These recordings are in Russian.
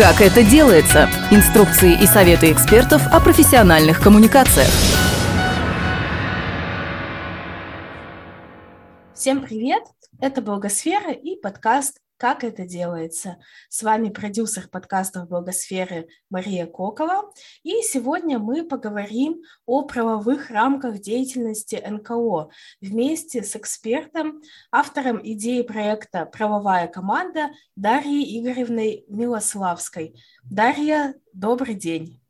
Как это делается? Инструкции и советы экспертов о профессиональных коммуникациях. Всем привет! Это Благосфера и подкаст как это делается. С вами продюсер подкастов «Благосферы» Мария Кокова. И сегодня мы поговорим о правовых рамках деятельности НКО вместе с экспертом, автором идеи проекта «Правовая команда» Дарьей Игоревной Милославской. Дарья, добрый день.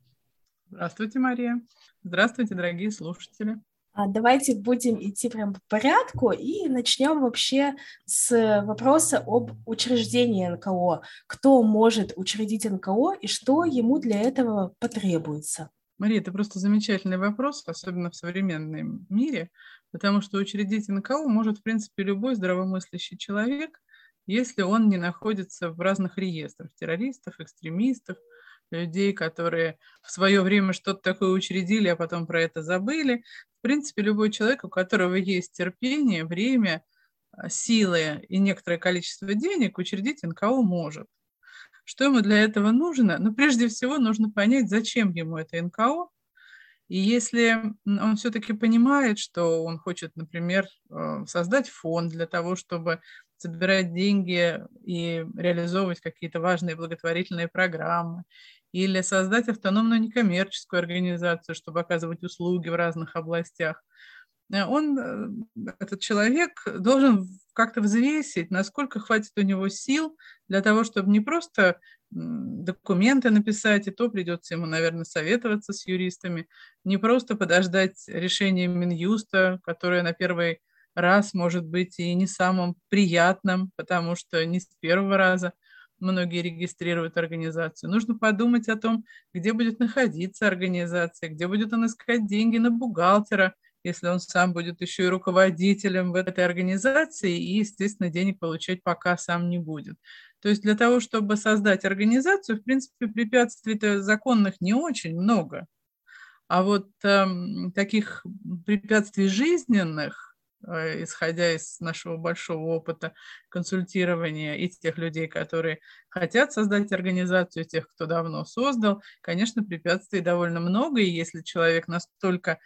Здравствуйте, Мария. Здравствуйте, дорогие слушатели. А, давайте будем идти прям по порядку и начнем вообще с вопроса об учреждении НКО. Кто может учредить НКО и что ему для этого потребуется? Мария, это просто замечательный вопрос, особенно в современном мире, потому что учредить НКО может, в принципе, любой здравомыслящий человек, если он не находится в разных реестрах террористов, экстремистов, людей, которые в свое время что-то такое учредили, а потом про это забыли. В принципе, любой человек, у которого есть терпение, время, а, силы и некоторое количество денег, учредить НКО может. Что ему для этого нужно? Ну, прежде всего, нужно понять, зачем ему это НКО. И если он все-таки понимает, что он хочет, например, э, создать фонд для того, чтобы собирать деньги и реализовывать какие-то важные благотворительные программы, или создать автономную некоммерческую организацию, чтобы оказывать услуги в разных областях. Э, он, э, этот человек, должен как-то взвесить, насколько хватит у него сил для того, чтобы не просто документы написать, и то придется ему, наверное, советоваться с юристами, не просто подождать решения Минюста, которое на первый раз может быть и не самым приятным, потому что не с первого раза – многие регистрируют организацию. Нужно подумать о том, где будет находиться организация, где будет он искать деньги на бухгалтера, если он сам будет еще и руководителем в этой организации и, естественно, денег получать пока сам не будет. То есть для того, чтобы создать организацию, в принципе, препятствий-то законных не очень много. А вот э, таких препятствий жизненных, исходя из нашего большого опыта консультирования и тех людей, которые хотят создать организацию, тех, кто давно создал, конечно, препятствий довольно много, и если человек настолько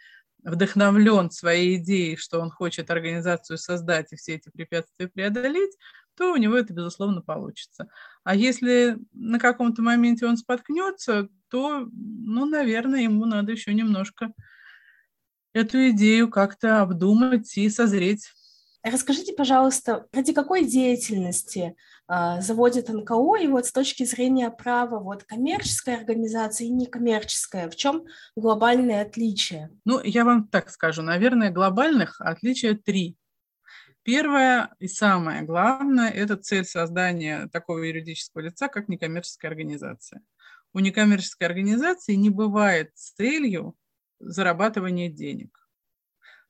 вдохновлен своей идеей, что он хочет организацию создать и все эти препятствия преодолеть, то у него это, безусловно, получится. А если на каком-то моменте он споткнется, то, ну, наверное, ему надо еще немножко эту идею как-то обдумать и созреть. Расскажите, пожалуйста, ради какой деятельности э, заводит НКО и вот с точки зрения права вот коммерческая организация и некоммерческая, в чем глобальное отличие? Ну, я вам так скажу, наверное, глобальных отличия три. Первое и самое главное – это цель создания такого юридического лица, как некоммерческая организация. У некоммерческой организации не бывает целью зарабатывания денег.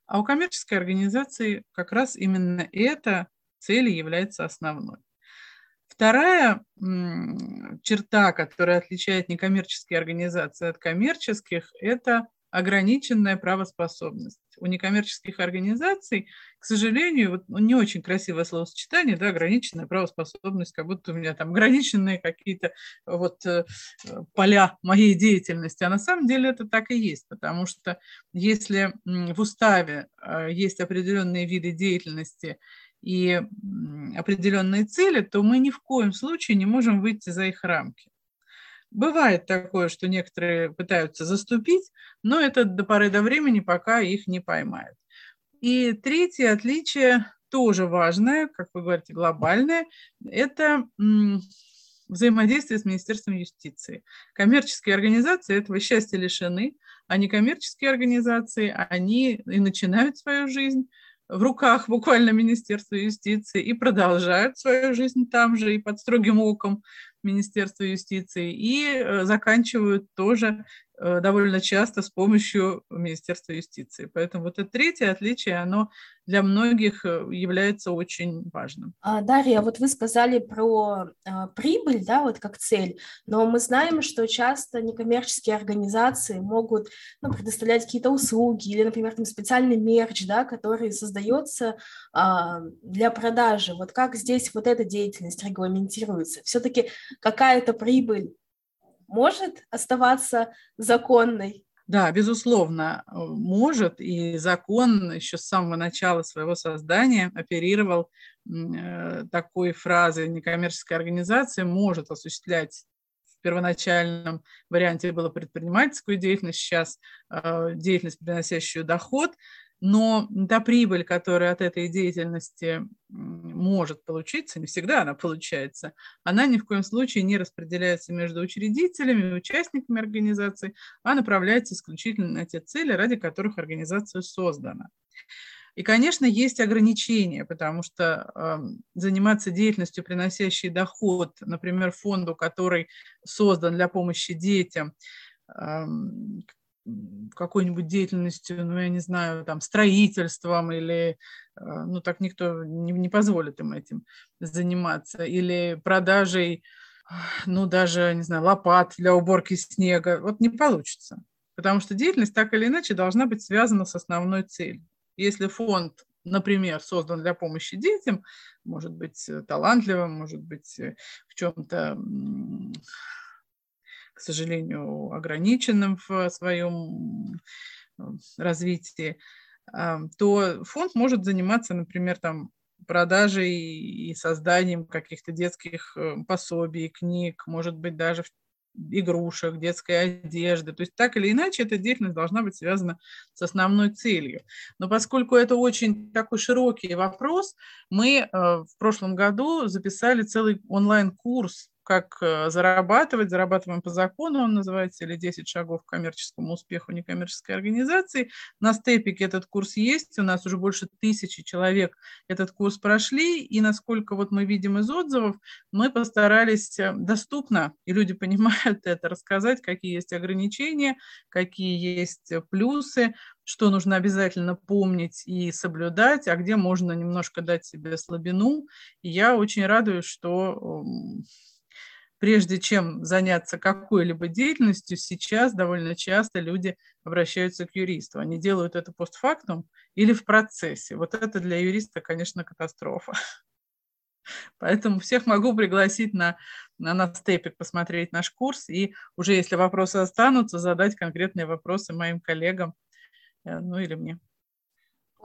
А у коммерческой организации как раз именно эта цель является основной. Вторая черта, которая отличает некоммерческие организации от коммерческих, это ограниченная правоспособность. У некоммерческих организаций, к сожалению, вот, ну, не очень красивое словосочетание, да, ограниченная правоспособность, как будто у меня там ограниченные какие-то вот э, поля моей деятельности. А на самом деле это так и есть, потому что если в уставе э, есть определенные виды деятельности и определенные цели, то мы ни в коем случае не можем выйти за их рамки. Бывает такое, что некоторые пытаются заступить, но это до поры до времени, пока их не поймают. И третье отличие тоже важное, как вы говорите, глобальное, это взаимодействие с Министерством юстиции. Коммерческие организации этого счастья лишены, а некоммерческие организации, они и начинают свою жизнь в руках буквально Министерства юстиции и продолжают свою жизнь там же и под строгим оком Министерства юстиции и э, заканчивают тоже довольно часто с помощью Министерства юстиции. Поэтому вот это третье отличие, оно для многих э, является очень важным. А, Дарья, вот вы сказали про а, прибыль, да, вот как цель, но мы знаем, что часто некоммерческие организации могут ну, предоставлять какие-то услуги или, например, там специальный мерч, да, который создается а, для продажи. Вот как здесь вот эта деятельность регламентируется? Все-таки какая-то прибыль может оставаться законной? Да, безусловно, может, и закон еще с самого начала своего создания оперировал э, такой фразой некоммерческая организация может осуществлять в первоначальном варианте было предпринимательскую деятельность, сейчас э, деятельность, приносящую доход, но та прибыль, которая от этой деятельности может получиться, не всегда она получается, она ни в коем случае не распределяется между учредителями и участниками организации, а направляется исключительно на те цели, ради которых организация создана. И, конечно, есть ограничения, потому что э, заниматься деятельностью, приносящей доход, например, фонду, который создан для помощи детям, какой-нибудь деятельностью, ну, я не знаю, там, строительством или, э, ну, так никто не, не позволит им этим заниматься, или продажей, ну, даже, не знаю, лопат для уборки снега, вот не получится, потому что деятельность так или иначе должна быть связана с основной целью. Если фонд например, создан для помощи детям, может быть э, талантливым, может быть э, в чем-то к сожалению, ограниченным в своем развитии, то фонд может заниматься, например, там, продажей и созданием каких-то детских э, пособий, книг, может быть, даже игрушек, детской одежды. То есть так или иначе эта деятельность должна быть связана с основной целью. Но поскольку это очень такой широкий вопрос, мы э, в прошлом году записали целый онлайн-курс как э, зарабатывать, зарабатываем по закону, он называется, или 10 шагов к коммерческому успеху некоммерческой организации. На степике этот курс есть, у нас уже больше тысячи человек этот курс прошли, и насколько вот мы видим из отзывов, мы постарались э, доступно, и люди понимают это, рассказать, какие есть ограничения, какие есть плюсы, что нужно обязательно помнить и соблюдать, а где можно немножко дать себе слабину. И я очень радуюсь, что прежде чем заняться какой-либо деятельностью, сейчас довольно часто люди обращаются к юристу. Они делают это постфактум или в процессе. Вот это для юриста, конечно, катастрофа. Поэтому всех могу пригласить на, на, на степик посмотреть наш курс и уже если вопросы останутся, задать конкретные вопросы моим коллегам, э, ну или мне.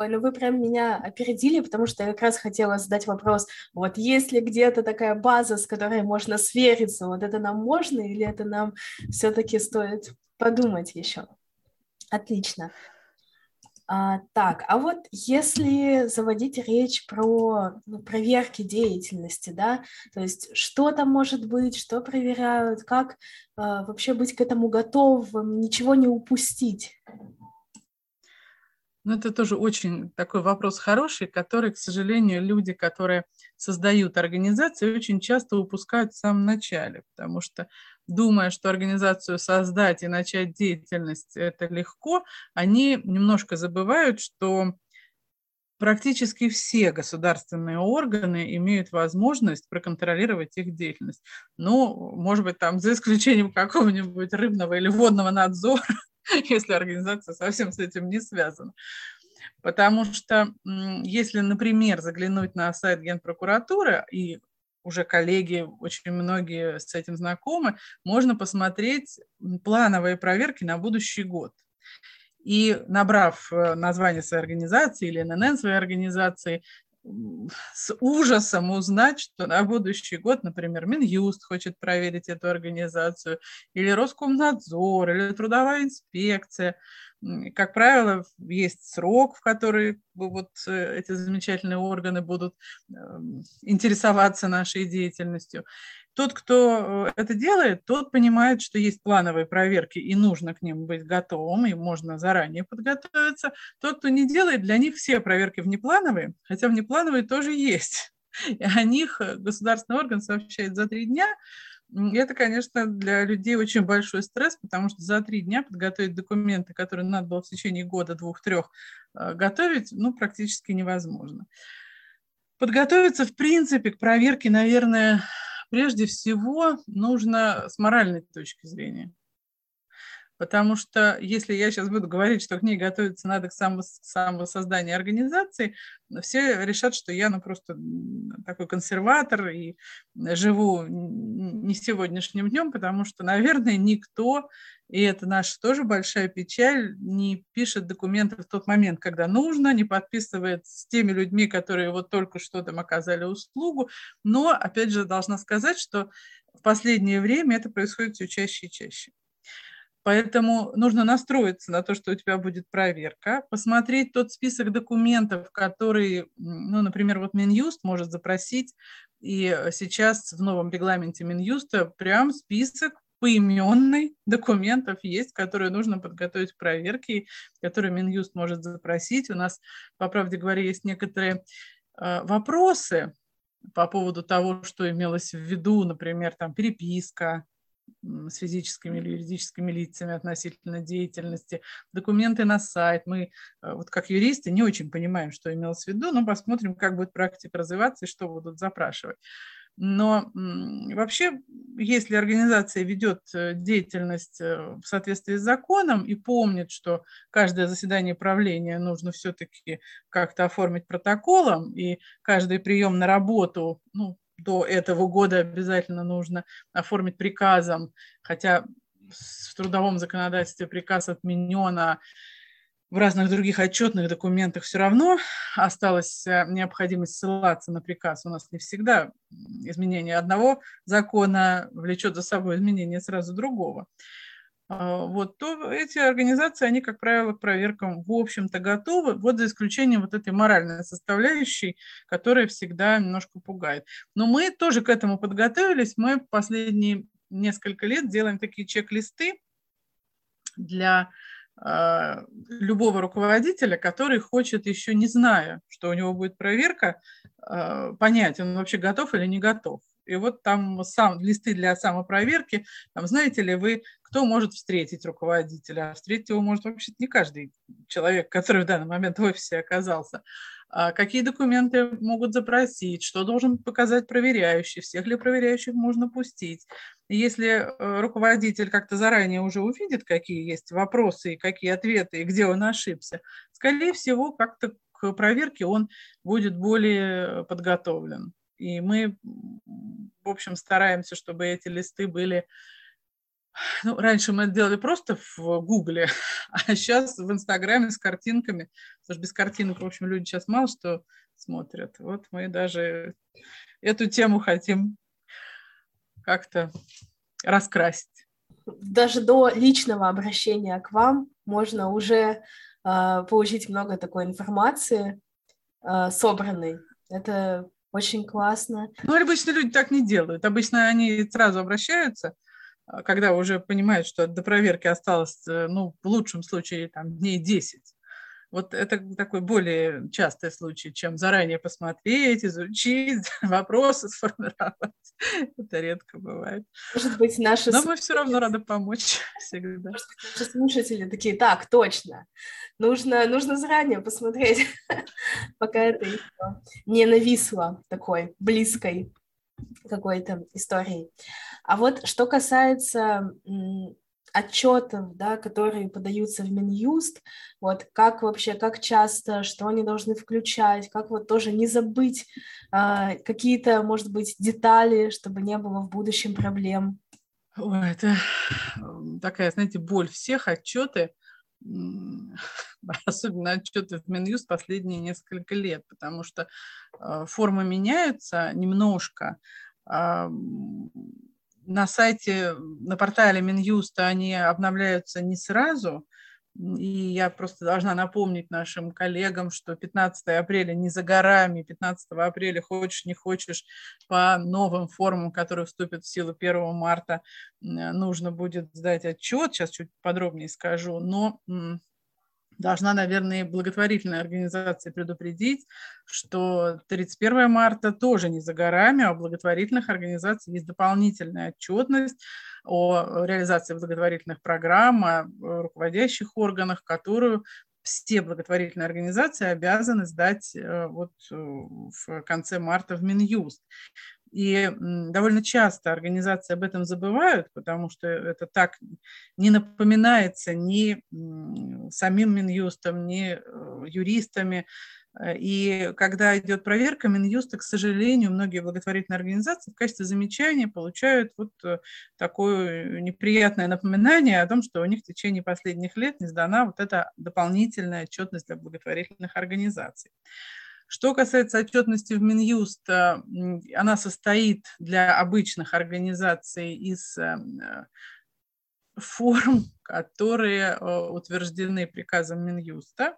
Ой, ну вы прям меня опередили, потому что я как раз хотела задать вопрос, вот есть ли где-то такая база, с которой можно свериться, вот это нам можно или это нам все-таки стоит подумать еще? Отлично. А, так, а вот если заводить речь про ну, проверки деятельности, да, то есть что там может быть, что проверяют, как а, вообще быть к этому готовым, ничего не упустить? Ну, это тоже очень такой вопрос хороший, который, к сожалению, люди, которые создают организации, очень часто упускают в самом начале, потому что, думая, что организацию создать и начать деятельность – это легко, они немножко забывают, что практически все государственные органы имеют возможность проконтролировать их деятельность. Ну, может быть, там за исключением какого-нибудь рыбного или водного надзора, если организация совсем с этим не связана. Потому что если, например, заглянуть на сайт Генпрокуратуры, и уже коллеги, очень многие с этим знакомы, можно посмотреть плановые проверки на будущий год. И набрав э, название своей организации или ННН своей организации, с ужасом узнать, что на будущий год, например, Минюст хочет проверить эту организацию, или Роскомнадзор, или Трудовая инспекция. Как правило, есть срок, в который вот э, эти замечательные органы будут эм, интересоваться нашей деятельностью. Тот, кто э, это делает, тот понимает, что есть плановые проверки, и нужно к ним быть готовым, и можно заранее подготовиться. Тот, кто не делает, для них все проверки внеплановые, хотя внеплановые тоже есть. И о них э, государственный орган сообщает за три дня. Это, конечно, для людей очень большой стресс, потому что за три дня подготовить документы, которые надо было в течение года, двух-трех э, готовить, ну, практически невозможно. Подготовиться, в принципе, к проверке, наверное, прежде всего нужно с моральной точки зрения. Потому что если я сейчас буду говорить, что к ней готовиться надо к само, самосозданию организации, все решат, что я ну, просто такой консерватор и живу не сегодняшним днем, потому что, наверное, никто, и это наша тоже большая печаль, не пишет документы в тот момент, когда нужно, не подписывает с теми людьми, которые вот только что там оказали услугу. Но, опять же, должна сказать, что в последнее время это происходит все чаще и чаще. Поэтому нужно настроиться на то, что у тебя будет проверка, посмотреть тот список документов, которые, ну, например, вот Минюст может запросить, и сейчас в новом регламенте Минюста прям список поименный документов есть, которые нужно подготовить к проверке, которые Минюст может запросить. У нас, по правде говоря, есть некоторые э, вопросы по поводу того, что имелось в виду, например, там переписка, с физическими или юридическими лицами относительно деятельности, документы на сайт. Мы, э, вот как юристы, не очень понимаем, что имелось в виду, но посмотрим, как будет практика развиваться и что будут запрашивать. Но вообще, если организация ведет э, деятельность э, в соответствии с законом и помнит, что каждое заседание правления нужно все-таки как-то оформить протоколом, и каждый прием на работу, ну, до этого года обязательно нужно оформить приказом, хотя в трудовом законодательстве приказ отменен, а в разных других отчетных документах все равно осталась э, необходимость ссылаться на приказ. У нас не всегда изменение одного закона влечет за собой изменение сразу другого. А, вот, то эти организации, они, как правило, к проверкам, в общем-то, готовы, вот за исключением вот этой моральной составляющей, которая всегда немножко пугает. Но мы тоже к этому подготовились, мы последние несколько лет делаем такие чек-листы для любого руководителя, который хочет, еще не зная, что у него будет проверка, э, понять, он вообще готов или не готов. И вот там сам, листы для самопроверки, там, знаете ли вы, кто может встретить руководителя? Встретить его может вообще не каждый человек, который в данный момент в офисе оказался. А какие документы могут запросить, что должен показать проверяющий, всех ли проверяющих можно пустить. Если э, руководитель как-то заранее уже увидит, какие есть вопросы, и какие ответы, и где он ошибся, скорее всего, как-то к проверке он будет более подготовлен. И мы, в общем, стараемся, чтобы эти листы были... Ну, раньше мы это делали просто в Гугле, а сейчас в Инстаграме с картинками. Потому что без картинок, в общем, люди сейчас мало что смотрят. Вот мы даже эту тему хотим как-то раскрасить. Даже до личного обращения к вам можно уже э, получить много такой информации э, собранной. Это очень классно. Ну, обычно люди так не делают. Обычно они сразу обращаются, когда уже понимают, что до проверки осталось, э, ну, в лучшем случае, там, дней 10. Вот это такой более частый случай, чем заранее посмотреть, изучить, вопросы сформировать. Это редко бывает. Может быть, наши... Но мы все равно рады помочь всегда. Может быть, наши слушатели такие, так, точно, нужно, нужно заранее посмотреть, пока это не нависло такой близкой какой-то истории. А вот что касается отчетов, да, которые подаются в Минюст, вот как вообще, как часто, что они должны включать, как вот тоже не забыть э, какие-то, может быть, детали, чтобы не было в будущем проблем. Ой, это такая, знаете, боль всех отчеты, особенно отчеты в Минюст последние несколько лет, потому что э, формы меняются немножко, э, на сайте, на портале Минюста они обновляются не сразу, и я просто должна напомнить нашим коллегам, что 15 апреля не за горами, 15 апреля хочешь, не хочешь, по новым формам, которые вступят в силу 1 марта, нужно будет сдать отчет, сейчас чуть подробнее скажу, но должна, наверное, благотворительная организация предупредить, что 31 марта тоже не за горами, а у благотворительных организаций есть дополнительная отчетность о реализации благотворительных программ, о руководящих органах, которую все благотворительные организации обязаны сдать э, вот э, в конце марта в Минюст. И довольно часто организации об этом забывают, потому что это так не напоминается ни самим Минюстом, ни э, юристами. Э, и когда идет проверка Минюста, к сожалению, многие благотворительные организации в качестве замечания получают вот э, такое неприятное напоминание о том, что у них в течение последних лет не сдана вот эта дополнительная отчетность для благотворительных организаций. Что касается отчетности в Минюст, э, она состоит для обычных организаций из э, форм, которые э, утверждены приказом Минюста.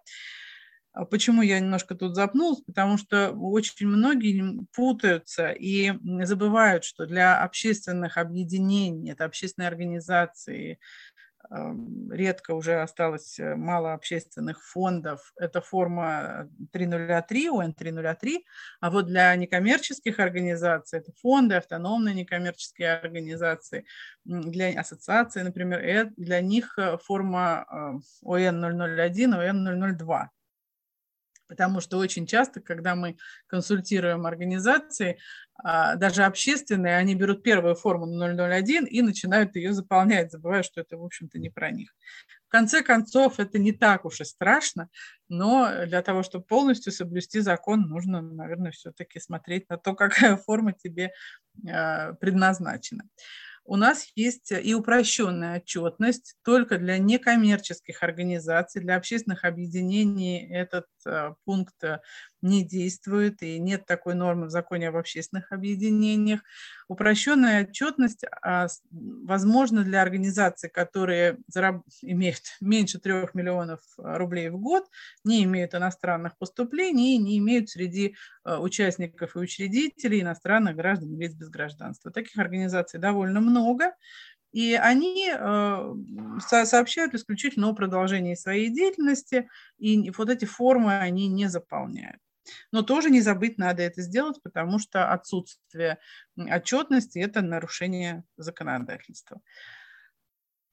А почему я немножко тут запнулась? Потому что очень многие путаются и забывают, что для общественных объединений, это общественные организации, редко уже осталось э, мало общественных фондов. Это форма 303, ОН 303, а вот для некоммерческих организаций, это фонды, автономные некоммерческие организации, для ассоциации, например, э, для них э, форма ОН 001, ОН 002 потому что очень часто, когда мы консультируем организации, а, даже общественные, они берут первую форму 001 и начинают ее заполнять, забывая, что это, в общем-то, не про них. В конце концов, это не так уж и страшно, но для того, чтобы полностью соблюсти закон, нужно, наверное, все-таки смотреть на то, какая форма тебе а, предназначена у нас есть и упрощенная отчетность только для некоммерческих организаций, для общественных объединений этот э, пункт э, не действует и нет такой нормы в законе об общественных объединениях. Упрощенная отчетность а, возможна для организаций, которые имеют меньше 3 миллионов э, рублей в год, не имеют иностранных поступлений и не имеют среди участников и учредителей иностранных граждан лиц без гражданства. Таких организаций довольно много. И они э, сообщают исключительно о продолжении своей деятельности, и вот эти формы они не заполняют. Но тоже не забыть надо это сделать, потому что отсутствие отчетности – это нарушение законодательства.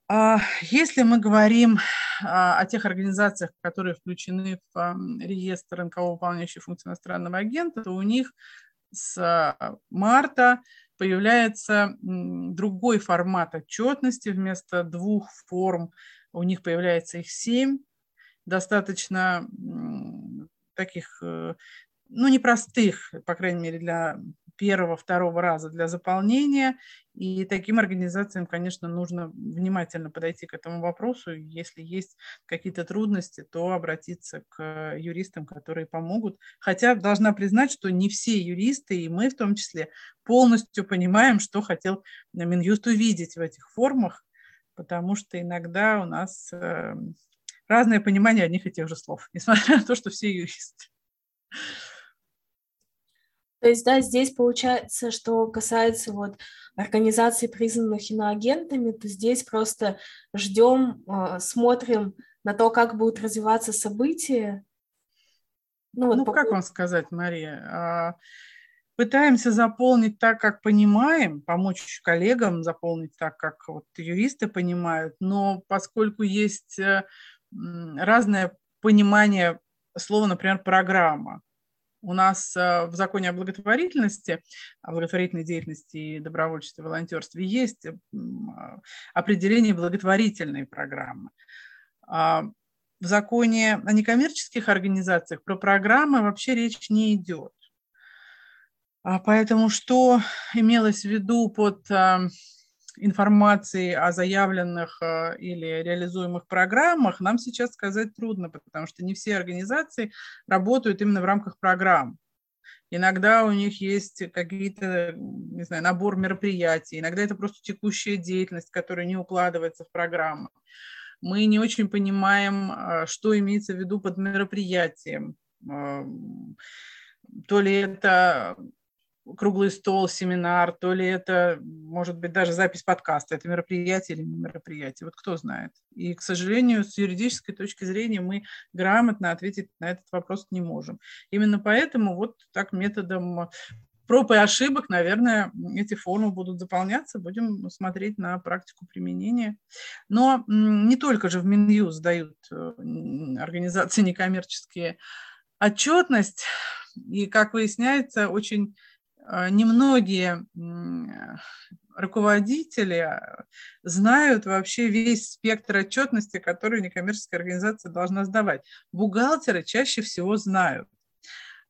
А если мы говорим а, о тех организациях, которые включены в реестр НКО, выполняющих функции иностранного агента, то у них с марта появляется другой формат отчетности. Вместо двух форм у них появляется их семь. Достаточно таких, э, ну, непростых, по крайней мере, для первого, второго раза для заполнения. И таким организациям, конечно, нужно внимательно подойти к этому вопросу. Если есть какие-то трудности, то обратиться к юристам, которые помогут. Хотя должна признать, что не все юристы, и мы в том числе, полностью понимаем, что хотел Минюст увидеть в этих формах, потому что иногда у нас э, разное понимание одних и тех же слов, несмотря на то, что все юристы. То есть, да, здесь получается, что касается вот организаций, признанных иноагентами, то здесь просто ждем, а, смотрим на то, как будут развиваться события. Ну, вот ну по... как вам сказать, Мария? А, пытаемся заполнить так, как понимаем, помочь коллегам заполнить так, как вот юристы понимают, но поскольку есть э, разное понимание слова, например, программа, у нас э, в законе о благотворительности, о благотворительной деятельности и добровольчестве, волонтерстве есть а, определение благотворительной программы. А, в законе о некоммерческих организациях про программы вообще речь не идет. А поэтому что имелось в виду под информации о заявленных э, или реализуемых программах нам сейчас сказать трудно, потому что не все организации работают именно в рамках программ. Иногда у них есть какие-то, не знаю, набор мероприятий, иногда это просто текущая деятельность, которая не укладывается в программу. Мы не очень понимаем, э, что имеется в виду под мероприятием. Эм, то ли это круглый стол, семинар, то ли это, может быть, даже запись подкаста, это мероприятие или не мероприятие, вот кто знает. И, к сожалению, с юридической точки зрения мы грамотно ответить на этот вопрос не можем. Именно поэтому вот так методом проб и ошибок, наверное, эти формы будут заполняться, будем смотреть на практику применения. Но не только же в Минюст дают э, организации некоммерческие отчетность, и, как выясняется, очень немногие руководители знают вообще весь спектр отчетности, который некоммерческая организация должна сдавать. Бухгалтеры чаще всего знают.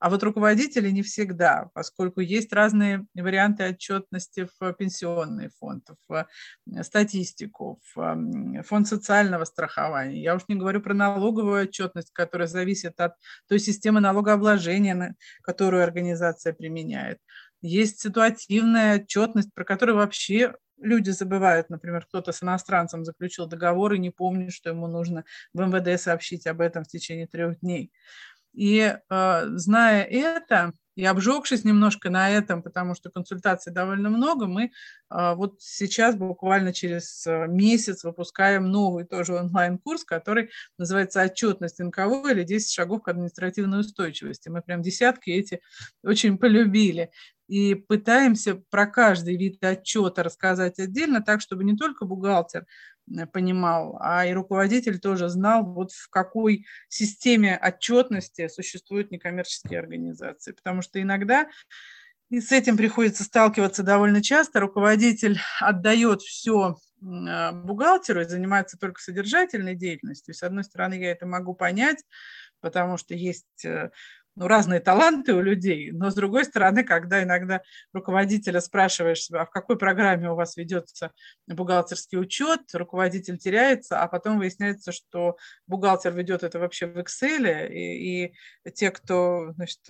А вот руководители не всегда, поскольку есть разные варианты отчетности в пенсионный фонд, в э, статистику, в фонд социального страхования. Я уж не говорю про налоговую отчетность, которая зависит от той системы налогообложения, которую организация применяет. Есть ситуативная отчетность, про которую вообще люди забывают, например, кто-то с иностранцем заключил договор и не помнит, что ему нужно в МВД сообщить об этом в течение трех дней. И э, зная это, и обжегшись немножко на этом, потому что консультаций довольно много, мы э, вот сейчас буквально через э, месяц выпускаем новый тоже онлайн-курс, который называется «Отчетность НКО» или «10 шагов к административной устойчивости». Мы прям десятки эти очень полюбили и пытаемся про каждый вид отчета рассказать отдельно, так, чтобы не только бухгалтер понимал, а и руководитель тоже знал, вот в какой системе отчетности существуют некоммерческие организации. Потому что иногда и с этим приходится сталкиваться довольно часто. Руководитель отдает все э, бухгалтеру и занимается только содержательной деятельностью. С одной стороны, я это могу понять, потому что есть э, ну, разные таланты у людей, но с другой стороны, когда иногда руководителя спрашиваешь, а в какой программе у вас ведется бухгалтерский учет, руководитель теряется, а потом выясняется, что бухгалтер ведет это вообще в Excel, и, и те, кто значит,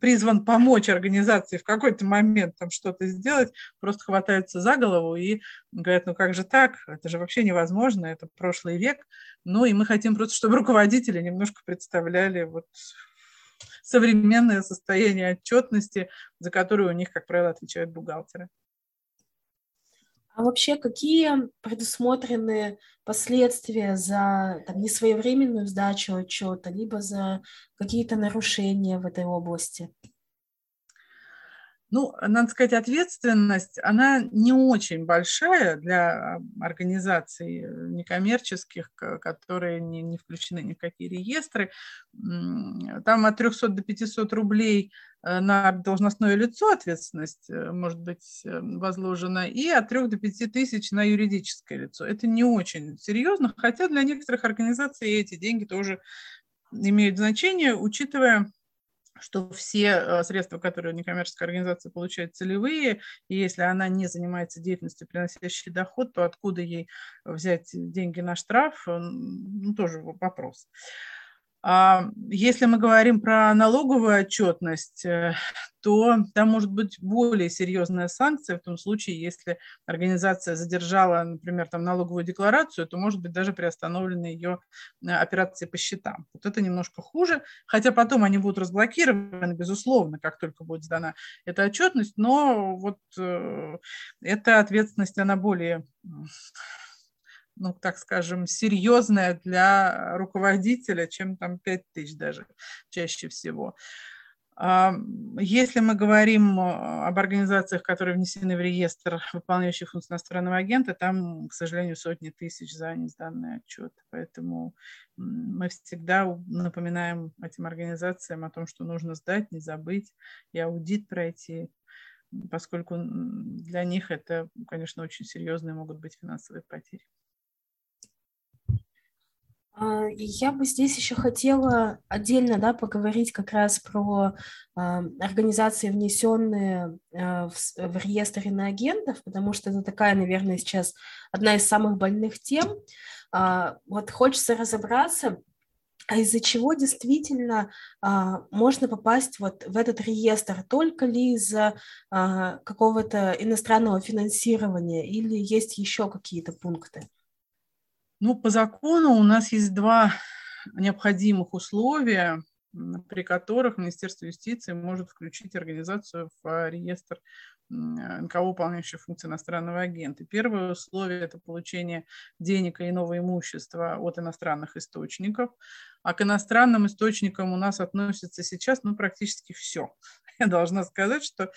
призван помочь организации в какой-то момент там что-то сделать, просто хватаются за голову и говорят, ну как же так, это же вообще невозможно, это прошлый век, ну и мы хотим просто, чтобы руководители немножко представляли вот современное состояние отчетности, за которую у них, как правило, отвечают бухгалтеры. А вообще какие предусмотрены последствия за там, несвоевременную сдачу отчета, либо за какие-то нарушения в этой области? Ну, надо сказать, ответственность, она не очень большая для организаций э, некоммерческих, которые не, не включены ни в какие реестры. Там от 300 до 500 рублей э, на должностное лицо ответственность э, может быть возложена, и от 3 до 5 тысяч на юридическое лицо. Это не очень серьезно, хотя для некоторых организаций эти деньги тоже имеют значение, учитывая что все э, средства, которые некоммерческая организация получает, целевые, и если она не занимается деятельностью, приносящей доход, то откуда ей взять деньги на штраф, ну, тоже вопрос. А если мы говорим про налоговую отчетность, э, то там может быть более серьезная санкция в том случае, если организация задержала, например, там налоговую декларацию, то может быть даже приостановлены ее э, операции по счетам. Вот это немножко хуже, хотя потом они будут разблокированы, безусловно, как только будет сдана эта отчетность, но вот э, эта ответственность, она более ну, так скажем, серьезная для руководителя, чем там 5 тысяч даже чаще всего. А, если мы говорим об организациях, которые внесены в реестр выполняющих функции иностранного агента, там, к сожалению, сотни тысяч за несданный отчет. Поэтому мы всегда напоминаем этим организациям о том, что нужно сдать, не забыть и аудит пройти, поскольку для них это, конечно, очень серьезные могут быть финансовые потери. А, я бы здесь еще хотела отдельно да, поговорить как раз про э, организации, внесенные э, в, в реестр иноагентов, потому что это такая, наверное, сейчас одна из самых больных тем. Э, вот хочется разобраться, а из-за чего действительно а, можно попасть вот в этот реестр? Только ли из-за а, какого-то иностранного финансирования или есть еще какие-то пункты? Ну, по закону у нас есть два необходимых условия, при которых Министерство юстиции может включить организацию в реестр НКО, выполняющих функции иностранного агента. Первое условие – это получение денег и иного имущества от иностранных источников. А к иностранным источникам у нас относится сейчас ну, практически все. Я должна сказать, что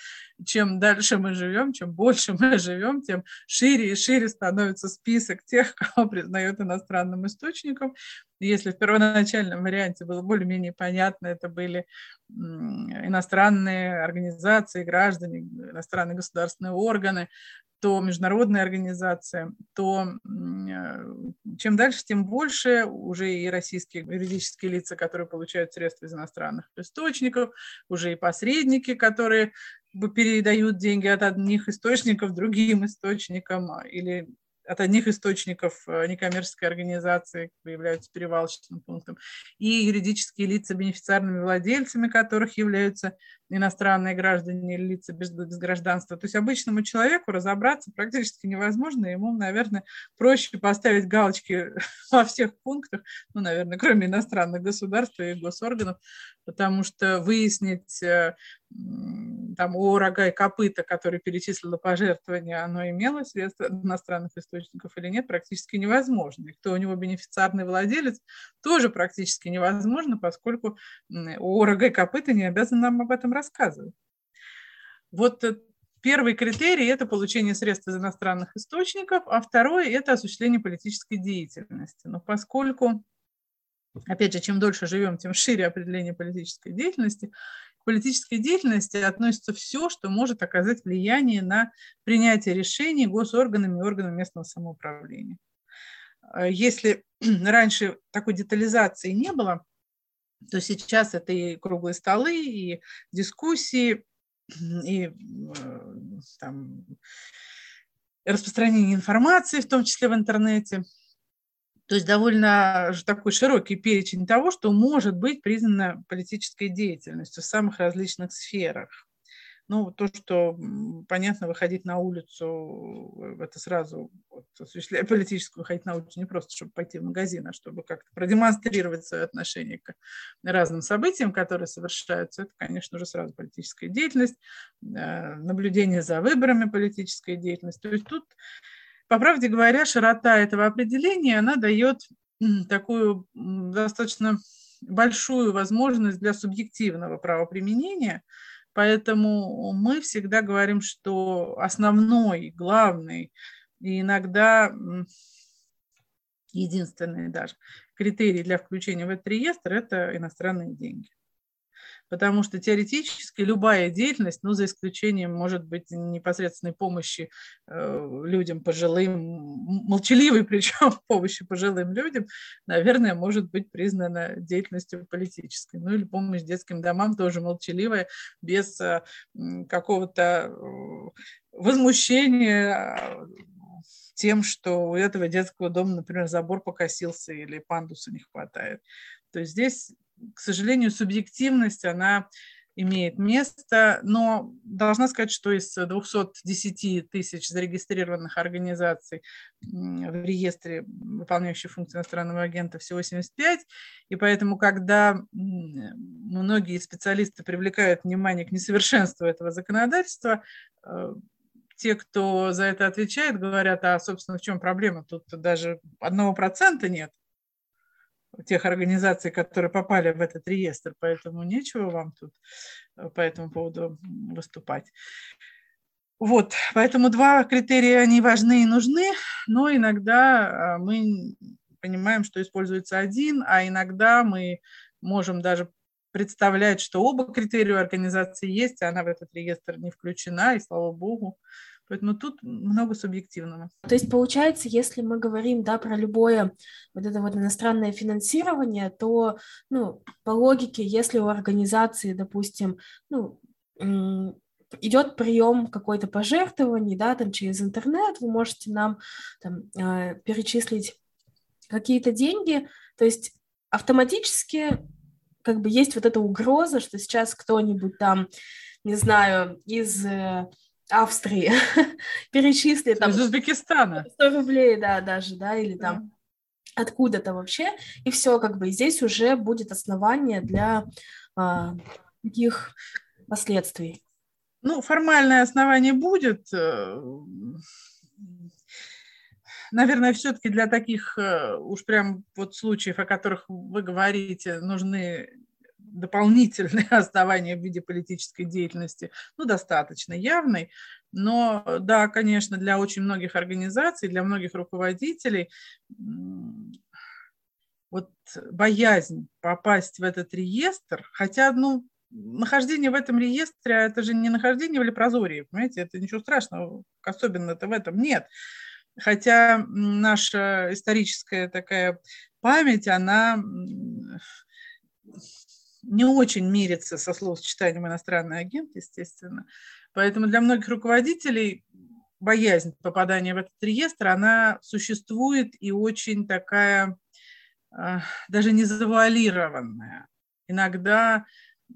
чем дальше мы живем, чем больше мы живем, тем шире и шире становится список тех, кого признают иностранным источником. Если в первоначальном варианте было более-менее понятно, это были иностранные организации, граждане, иностранные государственные органы, то международные организации, то э, чем дальше, тем больше уже и российские юридические лица, которые получают средства из иностранных источников, уже и посредники, которые передают деньги от одних источников другим источникам или от одних источников э, некоммерческой организации являются перевалочным пунктом, и юридические лица бенефициарными владельцами которых являются иностранные граждане или лица без, без гражданства. То есть обычному человеку разобраться практически невозможно, ему, наверное, проще поставить галочки во всех пунктах, ну, наверное, кроме иностранных государств и госорганов, потому что выяснить э, там о рога и копыта, который перечислило пожертвование, оно имело средства иностранных источников или нет, практически невозможно. И кто у него бенефициарный владелец, тоже практически невозможно, поскольку о рога и копыта не обязан нам об этом рассказывать. Вот э, первый критерий – это получение средств из иностранных источников, а второй – это осуществление политической деятельности. Но поскольку опять же, чем дольше живем, тем шире определение политической деятельности. Политической деятельности относится все, что может оказать влияние на принятие решений госорганами и органами местного самоуправления. Э, если раньше такой детализации не было, то сейчас это и круглые столы, и дискуссии, и э, там, распространение информации, в том числе в интернете – то есть довольно такой широкий перечень того, что может быть признано политической деятельностью в самых различных сферах. Ну, то, что, понятно, выходить на улицу, э, это сразу, вот, осуществляя политическую, выходить на улицу не просто, чтобы пойти в магазин, а чтобы как-то продемонстрировать свое отношение к разным событиям, которые совершаются, это, конечно, уже сразу политическая деятельность, э, наблюдение за выборами политическая деятельность. То есть тут по правде говоря, широта этого определения, она дает такую достаточно большую возможность для субъективного правоприменения, поэтому мы всегда говорим, что основной, главный и иногда единственный даже критерий для включения в этот реестр – это иностранные деньги потому что теоретически любая деятельность, ну, за исключением, может быть, непосредственной помощи э, людям пожилым, молчаливой причем помощи пожилым людям, наверное, может быть признана деятельностью политической. Ну, или помощь детским домам тоже молчаливая, без э, какого-то э, возмущения тем, что у этого детского дома, например, забор покосился или пандуса не хватает. То есть здесь к сожалению, субъективность, она имеет место, но должна сказать, что из 210 тысяч зарегистрированных организаций в реестре, выполняющих функции иностранного агента, всего 75, и поэтому, когда многие специалисты привлекают внимание к несовершенству этого законодательства, э, те, кто за это отвечает, говорят, а, собственно, в чем проблема? Тут даже одного процента нет тех организаций, которые попали в этот реестр, поэтому нечего вам тут э, по этому поводу выступать. Вот, поэтому два критерия, они важны и нужны, но иногда э, мы понимаем, что используется один, а иногда мы можем даже представлять, что оба критерия организации есть, а она в этот реестр не включена, и слава богу. Поэтому тут много субъективного. То есть, получается, если мы говорим да, про любое вот это вот иностранное финансирование, то, ну, по логике, если у организации, допустим, ну, идет прием какой-то пожертвований, да, там через интернет, вы можете нам там, э, перечислить какие-то деньги, то есть автоматически как бы есть вот эта угроза, что сейчас кто-нибудь там, не знаю, из э, Австрии перечислит там... Из Узбекистана. 100 рублей, да, даже, да, или там да. откуда-то вообще, и все, как бы здесь уже будет основание для а, таких последствий. Ну, формальное основание будет. Э, наверное, все-таки для таких э, уж прям вот случаев, о которых вы говорите, нужны дополнительные основания в виде политической деятельности, ну, достаточно явной. Но да, конечно, для очень многих организаций, для многих руководителей вот боязнь попасть в этот реестр, хотя, ну, нахождение в этом реестре, это же не нахождение в лепрозории, понимаете, это ничего страшного, особенно-то в этом нет. Хотя наша историческая такая память, она не очень мирится со словосочетанием иностранный агент, естественно. Поэтому для многих руководителей боязнь попадания в этот реестр, она существует и очень такая, а, даже не завуалированная. Иногда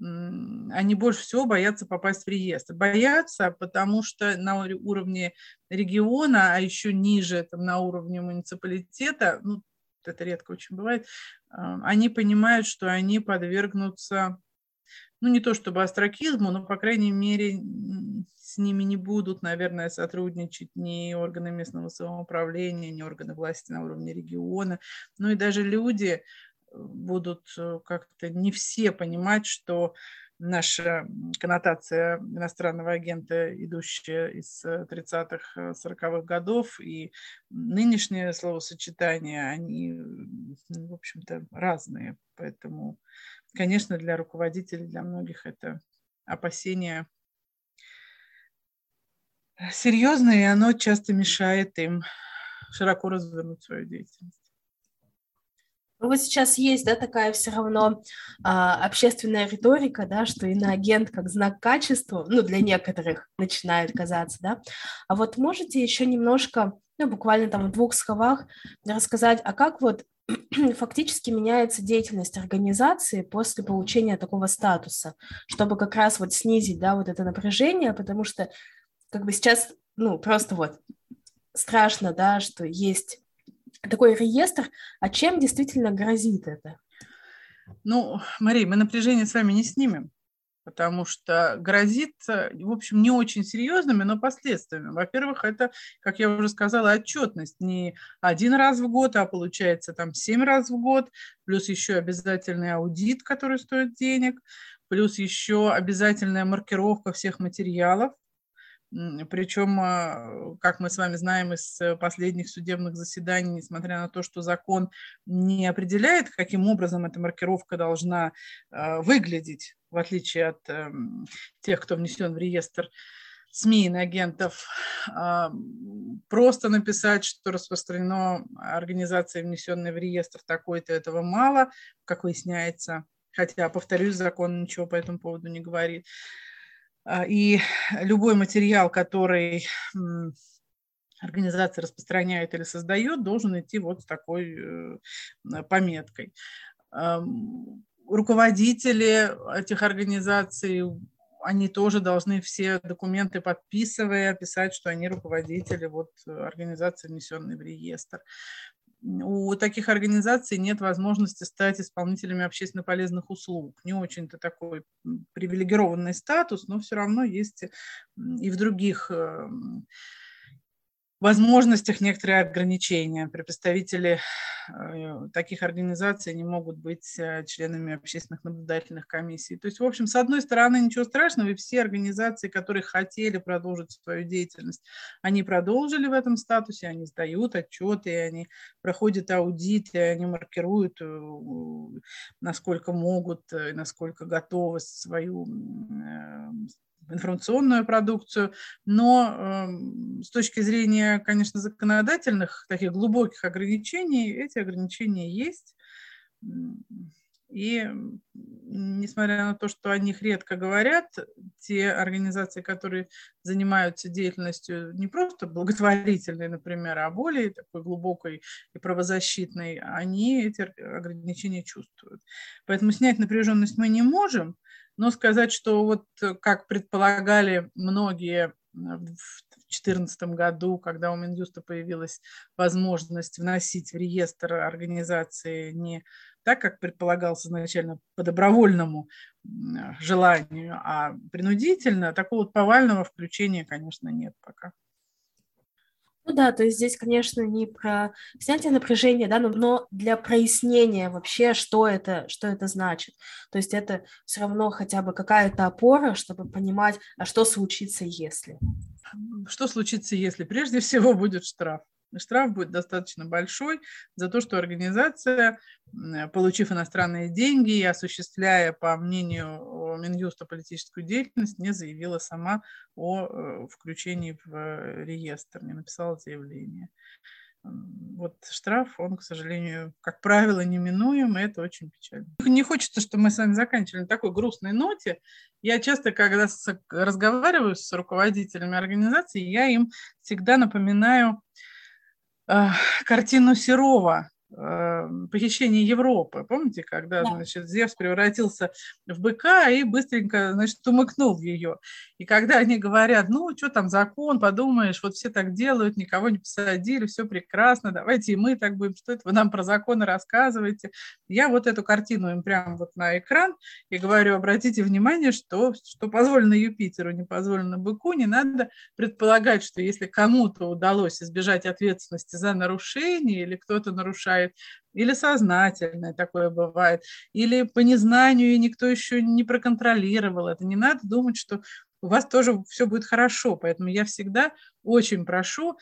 они больше всего боятся попасть в реестр. Боятся, потому что на уровне региона, а еще ниже, там, на уровне муниципалитета, ну, это редко очень бывает, а, они понимают, что они подвергнутся, ну, не то чтобы астракизму, но, по крайней мере, с ними не будут, наверное, сотрудничать ни органы местного самоуправления, ни органы власти на уровне региона, ну и даже люди э, будут э, как-то не все понимать, что наша коннотация иностранного агента, идущая из 30-х, э, 40-х годов, и нынешнее словосочетание, они, в общем-то, разные. Поэтому, конечно, для руководителей, для многих это опасение серьезное, и оно часто мешает им широко развернуть свою деятельность. Ну вот сейчас есть, да, такая все равно а, общественная риторика, да, что иноагент как знак качества, ну, для некоторых начинает казаться, да. А вот можете еще немножко, ну, буквально там в двух словах рассказать, а как вот фактически меняется деятельность организации после получения такого статуса, чтобы как раз вот снизить, да, вот это напряжение, потому что как бы сейчас, ну, просто вот страшно, да, что есть такой реестр, а чем действительно грозит это? Ну, Мария, мы напряжение с вами не снимем, потому что грозит, в общем, не очень серьезными, но последствиями. Во-первых, это, как я уже сказала, отчетность не один раз в год, а получается там семь раз в год, плюс еще обязательный аудит, который стоит денег, плюс еще обязательная маркировка всех материалов, причем, а, как мы с вами знаем из э, последних судебных заседаний, несмотря на то, что закон не определяет, каким образом эта маркировка должна а, выглядеть, в отличие от эм, тех, кто внесен в реестр СМИ и агентов, а, просто написать, что распространено организация, внесенная в реестр такой-то, этого мало, как выясняется. Хотя, повторюсь, закон ничего по этому поводу не говорит. А, и любой материал, который организация распространяет или создает, должен идти вот с такой э, пометкой. Руководители этих организаций, они тоже должны все документы подписывая писать, что они руководители вот организации, внесенной в реестр у таких организаций нет возможности стать исполнителями общественно полезных услуг. Не очень-то такой привилегированный статус, но все равно есть и в других эм, возможностях некоторые ограничения. Представители э, таких организаций не могут быть э, членами общественных наблюдательных комиссий. То есть, в общем, с одной стороны, ничего страшного, и все организации, которые хотели продолжить свою деятельность, они продолжили в этом статусе, они сдают отчеты, они проходят аудит, и они маркируют, э, насколько могут, насколько готовы свою информационную продукцию, но э, с точки зрения, конечно, законодательных, таких глубоких ограничений, эти ограничения есть. И несмотря на то, что о них редко говорят, те организации, которые занимаются деятельностью не просто благотворительной, например, а более такой глубокой и правозащитной, они эти ограничения чувствуют. Поэтому снять напряженность мы не можем, но сказать, что вот э, как предполагали многие э, в 2014 году, когда у Минюста появилась возможность вносить в реестр организации не так, как предполагалось изначально по добровольному желанию, а принудительно, такого вот повального включения, конечно, нет пока. Ну да, то есть здесь, конечно, не про снятие напряжения, да, но, но для прояснения вообще, что это, что это значит. То есть это все равно хотя бы какая-то опора, чтобы понимать, а что случится, если. Что случится, если? Прежде всего будет штраф. Штраф будет достаточно большой за то, что организация, получив иностранные деньги и осуществляя, по мнению Минюста, политическую деятельность, не заявила сама о э, включении в э, реестр, не написала заявление вот штраф, он, к сожалению, как правило, неминуем, и это очень печально. Не хочется, чтобы мы с вами заканчивали на такой грустной ноте. Я часто, когда разговариваю с руководителями организации, я им всегда напоминаю картину Серова. э, похищение Европы. Помните, когда, да. значит, Зевс превратился в быка и быстренько, значит, умыкнул ее. И когда они говорят, ну, что там закон, подумаешь, вот все так делают, никого не посадили, все прекрасно, давайте и мы так будем, что это вы нам про законы рассказываете. Я вот эту картину им прямо вот на экран и говорю, обратите внимание, что, что позволено Юпитеру, не позволено быку, не надо предполагать, что если кому-то удалось избежать ответственности за нарушение или кто-то нарушает бывает, или сознательное такое бывает, или по незнанию, и никто еще не проконтролировал это. Не надо думать, что у вас тоже все будет хорошо. Поэтому я всегда очень прошу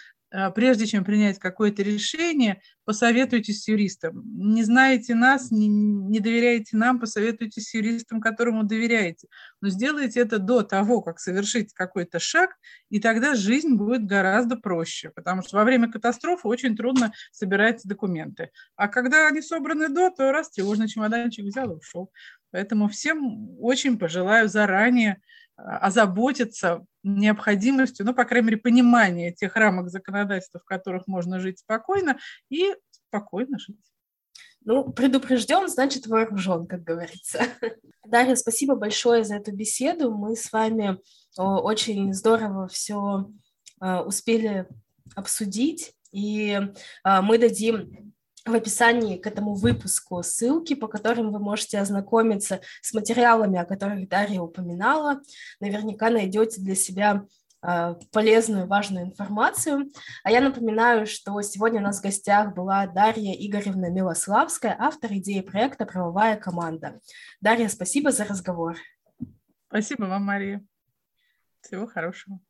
прежде чем принять какое-то решение, посоветуйтесь с юристом. Не знаете нас, не, не доверяете нам, посоветуйтесь с юристом, которому доверяете. Но сделайте это до того, как совершить какой-то шаг, и тогда жизнь будет гораздо проще, потому что во время катастрофы очень трудно собирать документы. А когда они собраны до, то раз тревожный чемоданчик взял и ушел. Поэтому всем очень пожелаю заранее озаботиться необходимостью, ну, по крайней мере, понимания тех рамок законодательства, в которых можно жить спокойно, и спокойно жить. Ну, предупрежден, значит вооружен, как говорится. Дарья, спасибо большое за эту беседу. Мы с вами очень здорово все а, успели обсудить, и а, мы дадим в описании к этому выпуску ссылки, по которым вы можете ознакомиться с материалами, о которых Дарья упоминала. Наверняка найдете для себя а, полезную, важную информацию. А я напоминаю, что сегодня у нас в гостях была Дарья Игоревна Милославская, автор идеи проекта «Правовая команда». Дарья, спасибо за разговор. Спасибо вам, Мария. Всего хорошего.